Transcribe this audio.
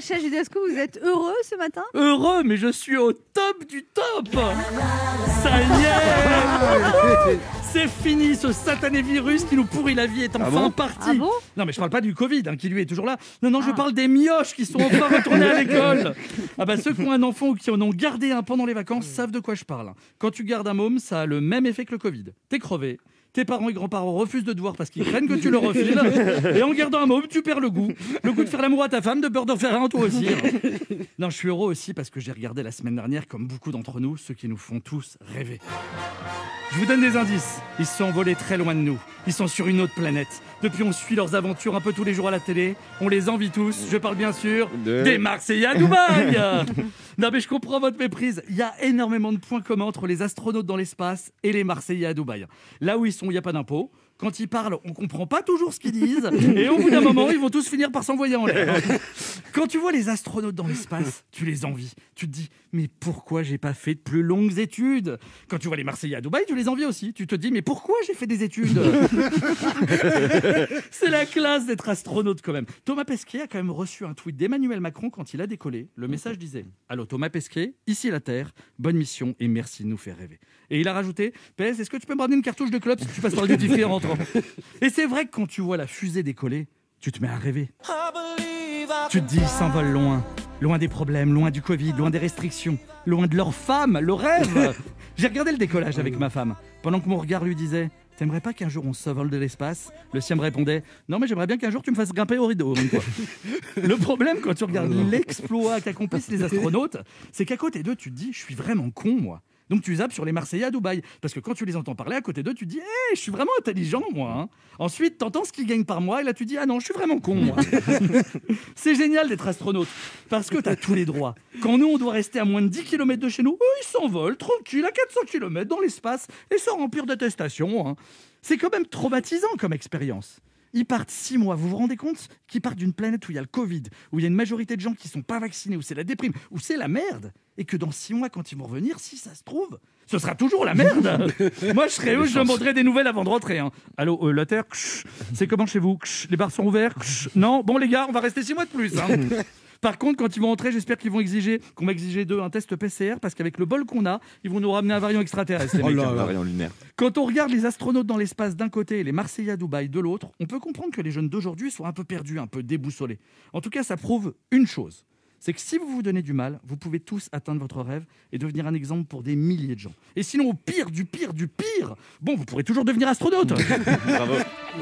Judasco, vous êtes heureux ce matin? Heureux, mais je suis au top du top. Ça y est. C'est fini, ce satané virus qui nous pourrit la vie est enfin bon? parti. Ah bon? Non mais je parle pas du Covid, hein, qui lui est toujours là. Non, non, je parle des mioches qui sont enfin retournés à l'école. Ah bah ceux qui ont un enfant ou qui en ont gardé un pendant les vacances savent de quoi je parle. Quand tu gardes un môme, ça a le même effet que le Covid. T'es crevé, tes parents et grands-parents refusent de te voir parce qu'ils craignent que tu le refiles. Et en gardant un môme, tu perds le goût. Le goût de faire l'amour à ta femme, de peur d'en faire un toi aussi. Non, je suis heureux aussi parce que j'ai regardé la semaine dernière, comme beaucoup d'entre nous, ceux qui nous font tous rêver. Je vous donne des indices. Ils se sont envolés très loin de nous. Ils sont sur une autre planète. Depuis, on suit leurs aventures un peu tous les jours à la télé. On les envie tous. Je parle bien sûr De- des Marseillais à Dubaï. non, mais je comprends votre méprise. Il y a énormément de points communs entre les astronautes dans l'espace et les Marseillais à Dubaï. Là où ils sont, il n'y a pas d'impôt. Quand ils parlent, on comprend pas toujours ce qu'ils disent. Et au bout d'un moment, ils vont tous finir par s'envoyer en l'air. Quand tu vois les astronautes dans l'espace, tu les envies. Tu te dis, mais pourquoi j'ai pas fait de plus longues études? Quand tu vois les Marseillais à Dubaï, tu les envies aussi. Tu te dis, mais pourquoi j'ai fait des études? C'est la classe d'être astronaute quand même. Thomas Pesquet a quand même reçu un tweet d'Emmanuel Macron quand il a décollé. Le message disait Allô Thomas Pesquet, ici la Terre, bonne mission et merci de nous faire rêver. Et il a rajouté PS, est-ce que tu peux me ramener une cartouche de club si tu passes par le duty free Et c'est vrai que quand tu vois la fusée décoller, tu te mets à rêver. Tu te dis, ils s'envolent loin. Loin des problèmes, loin du Covid, loin des restrictions, loin de leur femme, le rêve. J'ai regardé le décollage avec ma femme, pendant que mon regard lui disait T'aimerais pas qu'un jour on s'envole de l'espace? Le sien me répondait Non, mais j'aimerais bien qu'un jour tu me fasses grimper au rideau. même, quoi. le problème quand tu regardes l'exploit qu'accomplissent les astronautes, c'est qu'à côté d'eux, tu te dis Je suis vraiment con, moi. Donc tu zappes sur les Marseillais à Dubaï. Parce que quand tu les entends parler à côté d'eux, tu te dis Hé, je suis vraiment intelligent, moi. hein. Ensuite, t'entends ce qu'ils gagnent par mois, et là tu dis Ah non, je suis vraiment con, moi. C'est génial d'être astronaute parce que tu as tous les droits. Quand nous, on doit rester à moins de 10 km de chez nous, eux, ils s'envolent tranquille à 400 km dans l'espace et sans remplir d'attestation. hein. C'est quand même traumatisant comme expérience. Ils partent six mois. Vous vous rendez compte qu'ils partent d'une planète où il y a le Covid, où il y a une majorité de gens qui sont pas vaccinés, où c'est la déprime, où c'est la merde, et que dans six mois, quand ils vont revenir, si ça se trouve, ce sera toujours la merde. Moi, je serais eux, je demanderais des nouvelles avant de rentrer. hein. Allô, euh, la Terre, c'est comment chez vous? Les bars sont ouverts? Non, bon les gars, on va rester six mois de plus. hein. Par contre, quand ils vont rentrer, j'espère qu'ils vont exiger, qu'on va exiger d'eux un test PCR, parce qu'avec le bol qu'on a, ils vont nous ramener un variant extraterrestre. les Oh là là. Variant lunaire. Quand on regarde les astronautes dans l'espace d'un côté et les Marseillais à Dubaï de l'autre, on peut comprendre que les jeunes d'aujourd'hui sont un peu perdus, un peu déboussolés. En tout cas, ça prouve une chose. C'est que si vous vous donnez du mal, vous pouvez tous atteindre votre rêve et devenir un exemple pour des milliers de gens. Et sinon, au pire, du pire, du pire, bon, vous pourrez toujours devenir astronaute. Bravo.